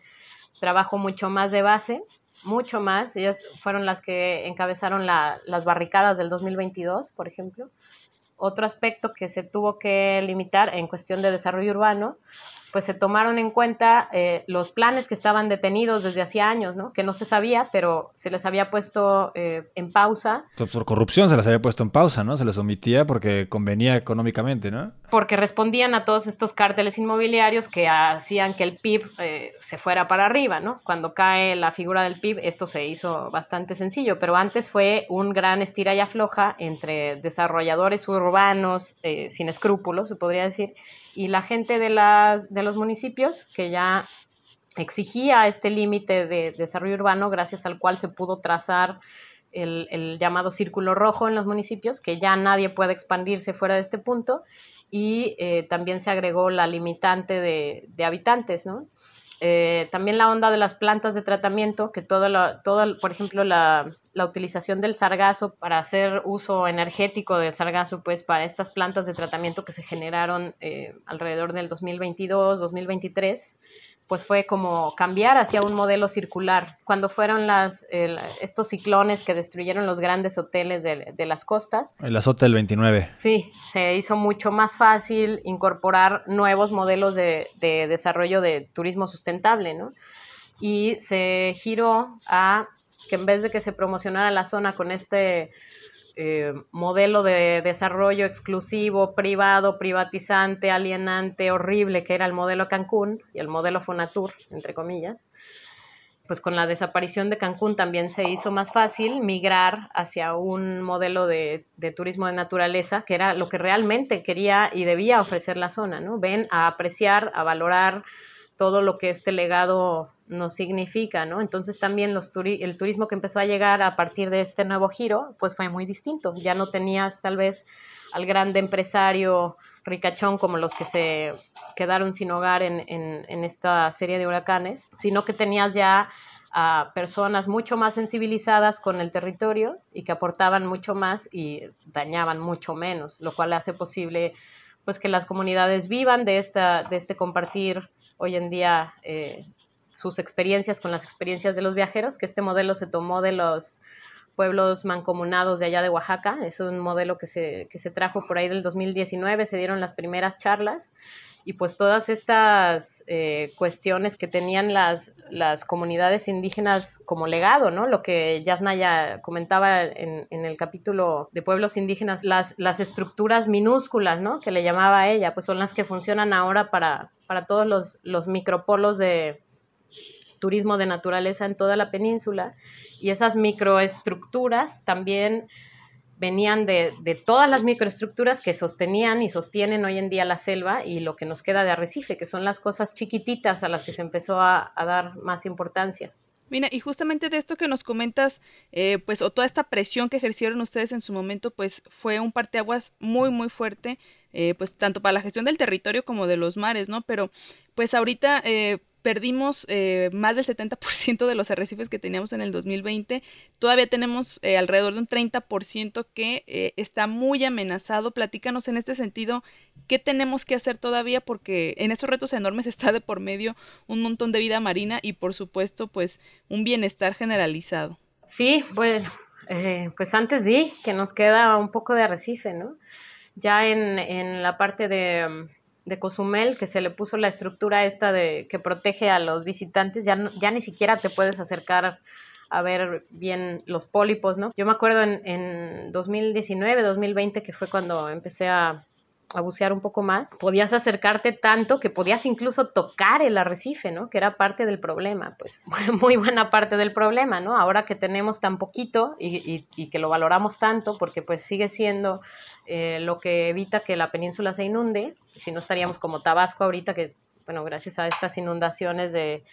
trabajo mucho más de base, mucho más. Ellas fueron las que encabezaron las barricadas del 2022, por ejemplo. Otro aspecto que se tuvo que limitar en cuestión de desarrollo urbano pues se tomaron en cuenta eh, los planes que estaban detenidos desde hacía años, ¿no? Que no se sabía, pero se les había puesto eh, en pausa. Pues por corrupción se les había puesto en pausa, ¿no? Se les omitía porque convenía económicamente, ¿no? Porque respondían a todos estos cárteles inmobiliarios que hacían que el PIB eh, se fuera para arriba, ¿no? Cuando cae la figura del PIB, esto se hizo bastante sencillo, pero antes fue un gran estira y afloja entre desarrolladores urbanos sin escrúpulos, se podría decir, y la gente de, las, de los municipios que ya exigía este límite de desarrollo urbano gracias al cual se pudo trazar el, llamado círculo rojo en los municipios, que ya nadie puede expandirse fuera de este punto, y eh, también se agregó la limitante de, de habitantes, ¿no? Eh, también la onda de las plantas de tratamiento, que todo, lo, todo por ejemplo, la, la, utilización del sargazo para hacer uso energético del sargazo, pues para estas plantas de tratamiento que se generaron eh, alrededor del 2022, 2023, pues fue como cambiar hacia un modelo circular. Cuando fueron las, estos ciclones que destruyeron los grandes hoteles de, de, las costas. El azote del 29. Sí, se hizo mucho más fácil incorporar nuevos modelos de, de desarrollo de turismo sustentable, ¿no? Y se giró a que en vez de que se promocionara la zona con este eh, modelo de desarrollo exclusivo, privado, privatizante, alienante, horrible, que era el modelo Cancún y el modelo Fonatur, entre comillas, pues con la desaparición de Cancún también se hizo más fácil migrar hacia un modelo de, turismo de naturaleza, que era lo que realmente quería y debía ofrecer la zona, ¿no? Ven a apreciar, a valorar todo lo que este legado nos significa, ¿no? Entonces también los el turismo que empezó a llegar a partir de este nuevo giro, pues fue muy distinto. Ya no tenías tal vez al grande empresario ricachón como los que se quedaron sin hogar en, en, esta serie de huracanes, sino que tenías ya a personas mucho más sensibilizadas con el territorio y que aportaban mucho más y dañaban mucho menos, lo cual hace posible pues que las comunidades vivan de, esta, de este compartir hoy en día eh, sus experiencias con las experiencias de los viajeros, que este modelo se tomó de los pueblos mancomunados de allá de Oaxaca. Es un modelo que se, que se trajo por ahí del 2019, se dieron las primeras charlas y pues todas estas eh, cuestiones que tenían las, las comunidades indígenas como legado, ¿no? Lo que Yasnaya comentaba en, en, el capítulo de pueblos indígenas, las, las estructuras minúsculas, ¿no? Que le llamaba ella, pues son las que funcionan ahora para, para todos los, los micropolos de, turismo de naturaleza en toda la península y esas microestructuras también venían de, todas las microestructuras que sostenían y sostienen hoy en día la selva y lo que nos queda de arrecife, que son las cosas chiquititas a las que se empezó a, dar más importancia. Mira, y justamente de esto que nos comentas, eh, pues, o toda esta presión que ejercieron ustedes en su momento, pues fue un parteaguas muy, muy fuerte, eh, pues tanto para la gestión del territorio como de los mares, ¿no? Pero, pues ahorita, eh, perdimos eh, más del 70% de los arrecifes que teníamos en el 2020. Todavía tenemos eh, alrededor de un 30% que eh, está muy amenazado. Platícanos en este sentido, ¿qué tenemos que hacer todavía? Porque en estos retos enormes está de por medio un montón de vida marina y por supuesto pues un bienestar generalizado. Sí, bueno, pues antes di que nos queda un poco de arrecife, ¿no? Ya en, en la parte de de Cozumel, que se le puso la estructura esta de que protege a los visitantes, ya, ya ni siquiera te puedes acercar a ver bien los pólipos, ¿no? Yo me acuerdo en, en 2019, 2020, que fue cuando empecé a, a bucear un poco más, podías acercarte tanto que podías incluso tocar el arrecife, ¿no? Que era parte del problema, pues muy buena parte del problema, ¿no? Ahora que tenemos tan poquito y, y, que lo valoramos tanto, porque pues sigue siendo eh, lo que evita que la península se inunde, si no estaríamos como Tabasco ahorita, que, bueno, gracias a estas inundaciones de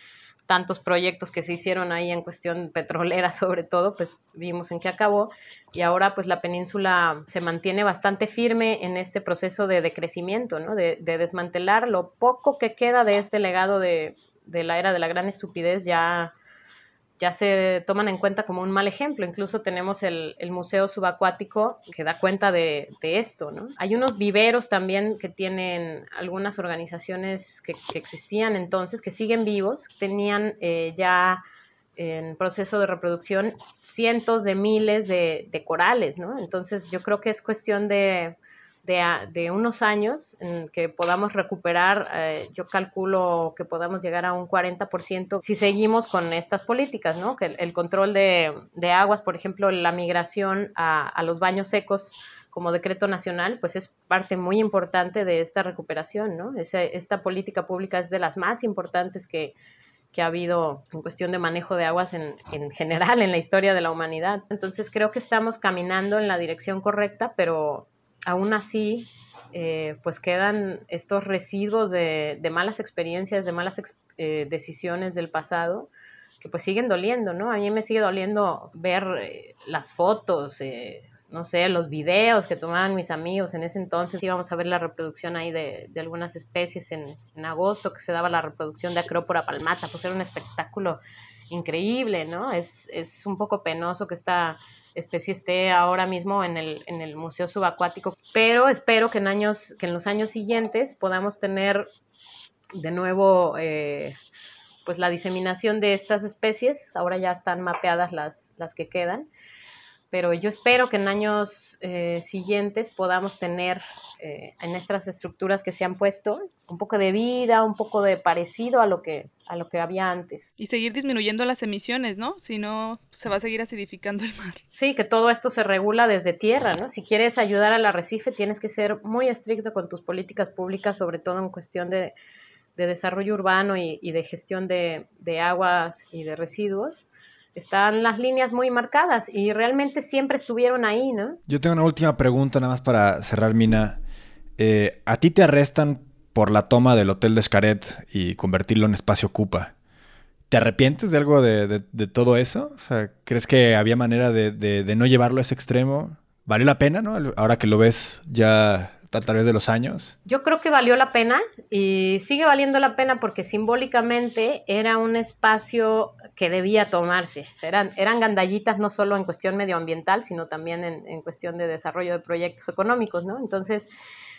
tantos proyectos que se hicieron ahí en cuestión petrolera sobre todo, pues vimos en qué acabó y ahora pues la península se mantiene bastante firme en este proceso de decrecimiento, ¿no? de, de desmantelar lo poco que queda de este legado de, de la era de la gran estupidez ya ya se toman en cuenta como un mal ejemplo. Incluso tenemos el, Museo Subacuático que da cuenta de, esto, ¿no? Hay unos viveros también que tienen algunas organizaciones que, existían entonces, que siguen vivos, tenían eh, ya en proceso de reproducción cientos de miles de, de corales, ¿no? Entonces yo creo que es cuestión de de, unos años en que podamos recuperar, eh, yo calculo que podamos llegar a un 40% si seguimos con estas políticas, ¿no? Que el, control de, aguas, por ejemplo, la migración a, los baños secos como decreto nacional, pues es parte muy importante de esta recuperación, ¿no? esta política pública es de las más importantes que, que ha habido en cuestión de manejo de aguas en, en, general en la historia de la humanidad. Entonces creo que estamos caminando en la dirección correcta, pero aún así, eh, pues quedan estos residuos de, malas experiencias, de malas eh, decisiones del pasado, que pues siguen doliendo, ¿no? A mí me sigue doliendo ver eh, las fotos, no sé, los videos que tomaban mis amigos en ese entonces. Íbamos a ver la reproducción ahí de, algunas especies en, en, agosto, que se daba la reproducción de Acrópora palmata, pues era un espectáculo increíble, ¿no? Es, es un poco penoso que esta especie esté ahora mismo en el, en el Museo Subacuático, pero espero que en, años, que en los años siguientes podamos tener de nuevo eh, pues la diseminación de estas especies, ahora ya están mapeadas las, las que quedan, pero yo espero que en años eh, siguientes podamos tener eh, en estas estructuras que se han puesto un poco de vida, un poco de parecido a lo que a lo que había antes. Y seguir disminuyendo las emisiones, ¿no? Si no, se va a seguir acidificando el mar. Sí, que todo esto se regula desde tierra, ¿no? Si quieres ayudar al arrecife, tienes que ser muy estricto con tus políticas públicas, sobre todo en cuestión de, desarrollo urbano y, de gestión de, aguas y de residuos, están las líneas muy marcadas y realmente siempre estuvieron ahí, ¿no? Yo tengo una última pregunta nada más para cerrar, Mina. Eh, ¿A ti te arrestan por la toma del Hotel de Xcaret y convertirlo en espacio Cupa? ¿Te arrepientes de algo de, todo eso? O sea, ¿crees que había manera de, no llevarlo a ese extremo? ¿Valió la pena, no? Ahora que lo ves ya a través de los años? Yo creo que valió la pena y sigue valiendo la pena porque simbólicamente era un espacio que debía tomarse. Eran, eran gandallitas no solo en cuestión medioambiental, sino también en, en cuestión de desarrollo de proyectos económicos, ¿no? Entonces,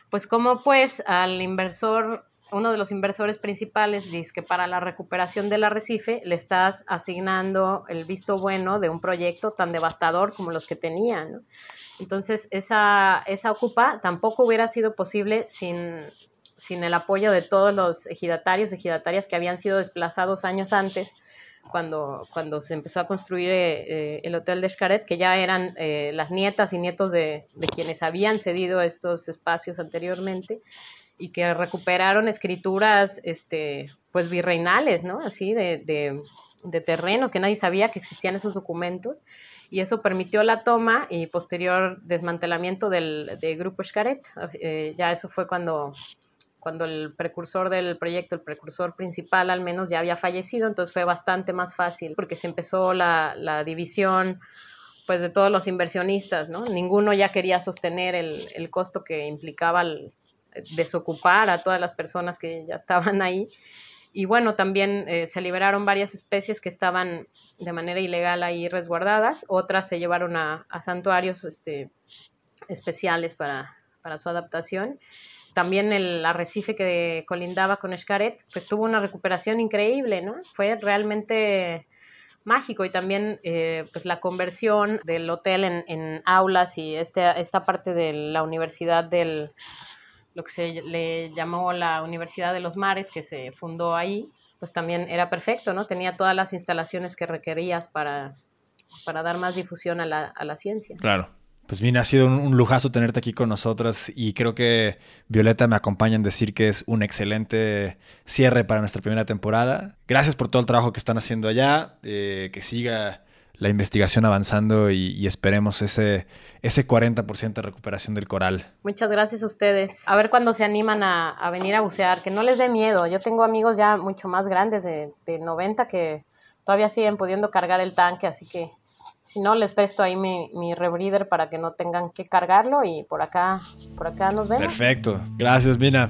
pues como pues al inversor uno de los inversores principales dice que para la recuperación del arrecife le estás asignando el visto bueno de un proyecto tan devastador como los que tenía. Entonces, esa, esa ocupa tampoco hubiera sido posible sin, sin el apoyo de todos los ejidatarios, ejidatarias que habían sido desplazados años antes, cuando, cuando se empezó a construir eh, eh, el Hotel de Xcaret, que ya eran eh, las nietas y nietos de, de quienes habían cedido estos espacios anteriormente y que recuperaron escrituras, este, pues virreinales, ¿no? Así de, de, terrenos que nadie sabía que existían esos documentos y eso permitió la toma y posterior desmantelamiento del, grupo Xcaret. Eh, ya eso fue cuando, cuando el precursor del proyecto, el precursor principal al menos, ya había fallecido, entonces fue bastante más fácil porque se empezó la, la división pues de todos los inversionistas, ¿no? Ninguno ya quería sostener el, el costo que implicaba el, desocupar a todas las personas que ya estaban ahí. Y bueno, también eh, se liberaron varias especies que estaban de manera ilegal ahí resguardadas, otras se llevaron a, santuarios este, especiales para, para, su adaptación. También el arrecife que colindaba con Xcaret, pues tuvo una recuperación increíble, ¿no? Fue realmente mágico y también eh, pues la conversión del hotel en, en aulas y este, esta parte de la universidad del, lo que se le llamó la Universidad de los Mares, que se fundó ahí, pues también era perfecto, ¿no? Tenía todas las instalaciones que requerías para, para dar más difusión a la, a la ciencia. Claro. Pues bien, ha sido un, lujazo tenerte aquí con nosotras y creo que Violeta me acompaña en decir que es un excelente cierre para nuestra primera temporada. Gracias por todo el trabajo que están haciendo allá, eh, que siga la investigación avanzando y, esperemos ese, ese 40% de recuperación del coral. Muchas gracias a ustedes. A ver cuándo se animan a, venir a bucear, que no les dé miedo. Yo tengo amigos ya mucho más grandes de, de 90 que todavía siguen pudiendo cargar el tanque, así que si no, les presto ahí mi, mi rebreather para que no tengan que cargarlo y por acá, por acá nos vemos. Perfecto. Gracias, Mina.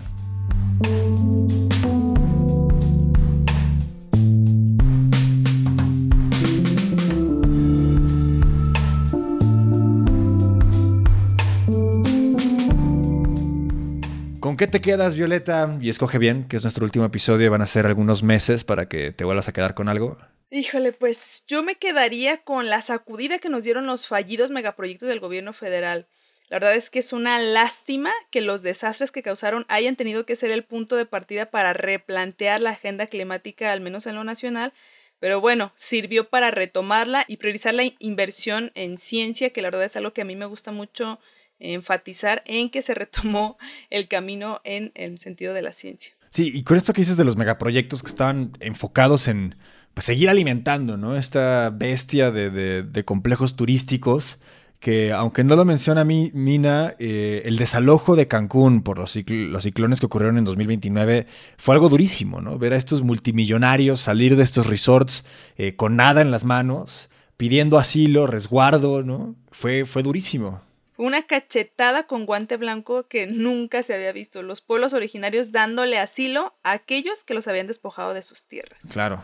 Qué te quedas, Violeta? Y escoge bien, que es nuestro último episodio y van a ser algunos meses para que te vuelvas a quedar con algo. Híjole, pues yo me quedaría con la sacudida que nos dieron los fallidos megaproyectos del gobierno federal. La verdad es que es una lástima que los desastres que causaron hayan tenido que ser el punto de partida para replantear la agenda climática, al menos en lo nacional, pero bueno, sirvió para retomarla y priorizar la inversión en ciencia, que la verdad es algo que a mí me gusta mucho enfatizar en que se retomó el camino en el sentido de la ciencia. Sí, y con esto que dices de los megaproyectos que estaban enfocados en pues, seguir alimentando, ¿no? Esta bestia de, complejos turísticos que aunque no lo menciona mi, Mina, eh, el desalojo de Cancún por los, los, ciclones que ocurrieron en 2029 fue algo durísimo, ¿no? Ver a estos multimillonarios salir de estos resorts eh, con nada en las manos, pidiendo asilo, resguardo, ¿no? Fue, fue durísimo. Fue una cachetada con guante blanco que nunca se había visto. Los pueblos originarios dándole asilo a aquellos que los habían despojado de sus tierras. Claro.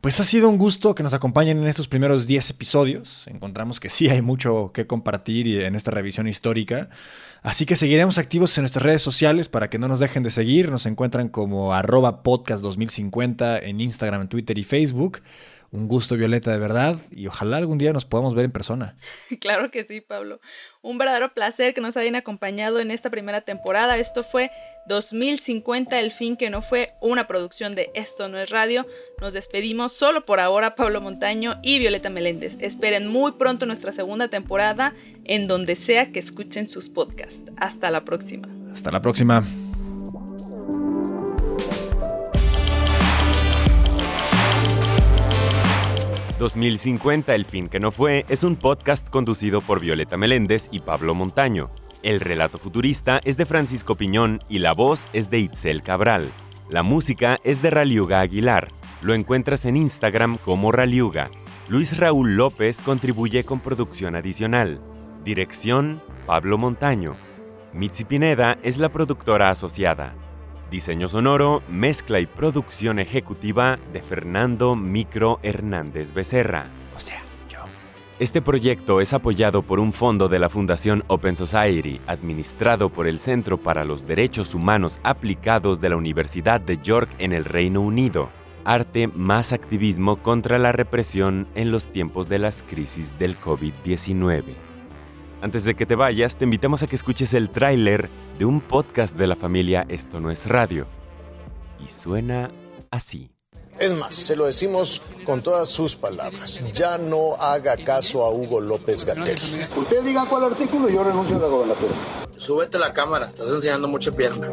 Pues ha sido un gusto que nos acompañen en estos primeros 10 episodios. Encontramos que sí hay mucho que compartir en esta revisión histórica. Así que seguiremos activos en nuestras redes sociales para que no nos dejen de seguir. Nos encuentran como arroba podcast 2050 en Instagram, Twitter y Facebook. Un gusto, Violeta, de verdad, y ojalá algún día nos podamos ver en persona. Claro que sí, Pablo. Un verdadero placer que nos hayan acompañado en esta primera temporada. Esto fue 2050, el fin que no fue una producción de Esto no es radio. Nos despedimos solo por ahora, Pablo Montaño y Violeta Meléndez. Esperen muy pronto nuestra segunda temporada en donde sea que escuchen sus podcasts. Hasta la próxima. Hasta la próxima. 2050, El fin que no fue, es un podcast conducido por Violeta Meléndez y Pablo Montaño. El relato futurista es de Francisco Piñón y la voz es de Itzel Cabral. La música es de Raliuga Aguilar. Lo encuentras en Instagram como Raliuga. Luis Raúl López contribuye con producción adicional. Dirección, Pablo Montaño. Mitzi Pineda es la productora asociada. Diseño sonoro, mezcla y producción ejecutiva de Fernando Micro Hernández Becerra, o sea, yo. Este proyecto es apoyado por un fondo de la Fundación Open Society, administrado por el Centro para los Derechos Humanos Aplicados de la Universidad de York en el Reino Unido. Arte más activismo contra la represión en los tiempos de las crisis del COVID-19. Antes de que te vayas, te invitamos a que escuches el tráiler de un podcast de la familia Esto no es radio. Y suena así. Es más, se lo decimos con todas sus palabras. Ya no haga caso a Hugo López Gatel. Usted diga cuál artículo y yo renuncio a la gobernatura. Súbete la cámara, estás enseñando mucha pierna.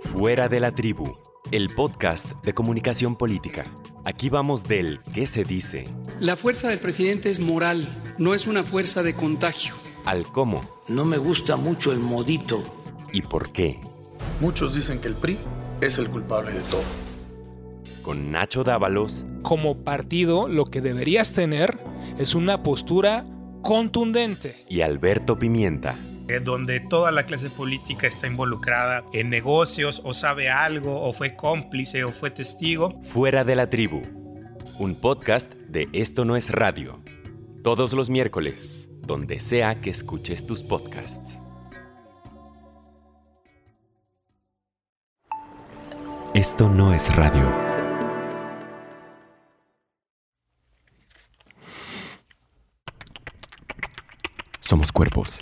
Fuera de la tribu, el podcast de comunicación política. Aquí vamos del qué se dice La fuerza del presidente es moral, no es una fuerza de contagio. al cómo No me gusta mucho el modito. y por qué. Muchos dicen que el PRI es el culpable de todo. Con Nacho Dávalos como partido lo que deberías tener es una postura contundente. y Alberto Pimienta. Donde toda la clase política está involucrada en negocios o sabe algo o fue cómplice o fue testigo. Fuera de la tribu. Un podcast de Esto no es radio. Todos los miércoles, donde sea que escuches tus podcasts. Esto no es radio. Somos cuerpos.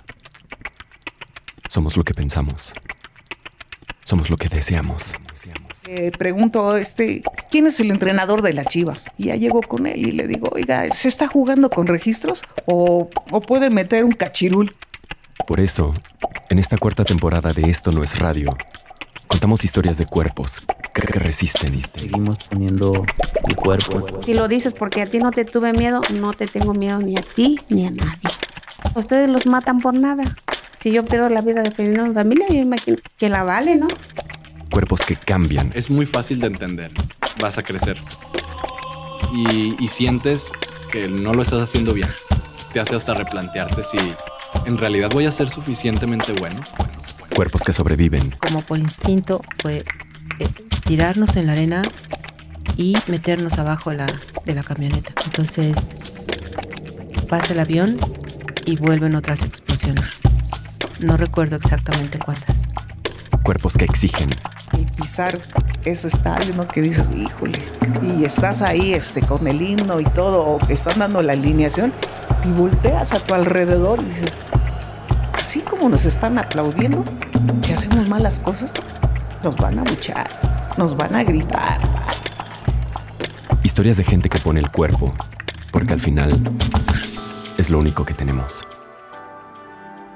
Somos lo que pensamos. Somos lo que deseamos. Eh, pregunto, este, ¿quién es el entrenador de las Chivas? Y ya llego con él y le digo, oiga, ¿se está jugando con registros o, o puede meter un cachirul? Por eso, en esta cuarta temporada de Esto no es radio, contamos historias de cuerpos que, que resisten. Seguimos poniendo el cuerpo. Si lo dices porque a ti no te tuve miedo, no te tengo miedo ni a ti ni a nadie. Ustedes los matan por nada. Si yo pierdo la vida defendiendo a mi familia, yo imagino que la vale, ¿no? Cuerpos que cambian. Es muy fácil de entender. Vas a crecer. Y, y sientes que no lo estás haciendo bien. Te hace hasta replantearte si en realidad voy a ser suficientemente bueno. Cuerpos que sobreviven. Como por instinto fue eh, tirarnos en la arena y meternos abajo de la, de la camioneta. Entonces pasa el avión y vuelven otras explosiones. No recuerdo exactamente cuántas. Cuerpos que exigen. Y pisar eso estadio, ¿no? Que dices, híjole, y estás ahí este, con el himno y todo, o que están dando la alineación, y volteas a tu alrededor y dices, así como nos están aplaudiendo, si hacemos malas cosas, nos van a buchar, nos van a gritar. Historias de gente que pone el cuerpo, porque al final es lo único que tenemos.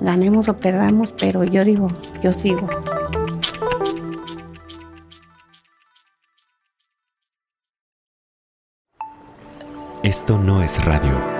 Ganemos o perdamos, pero yo digo, yo sigo. Esto no es radio.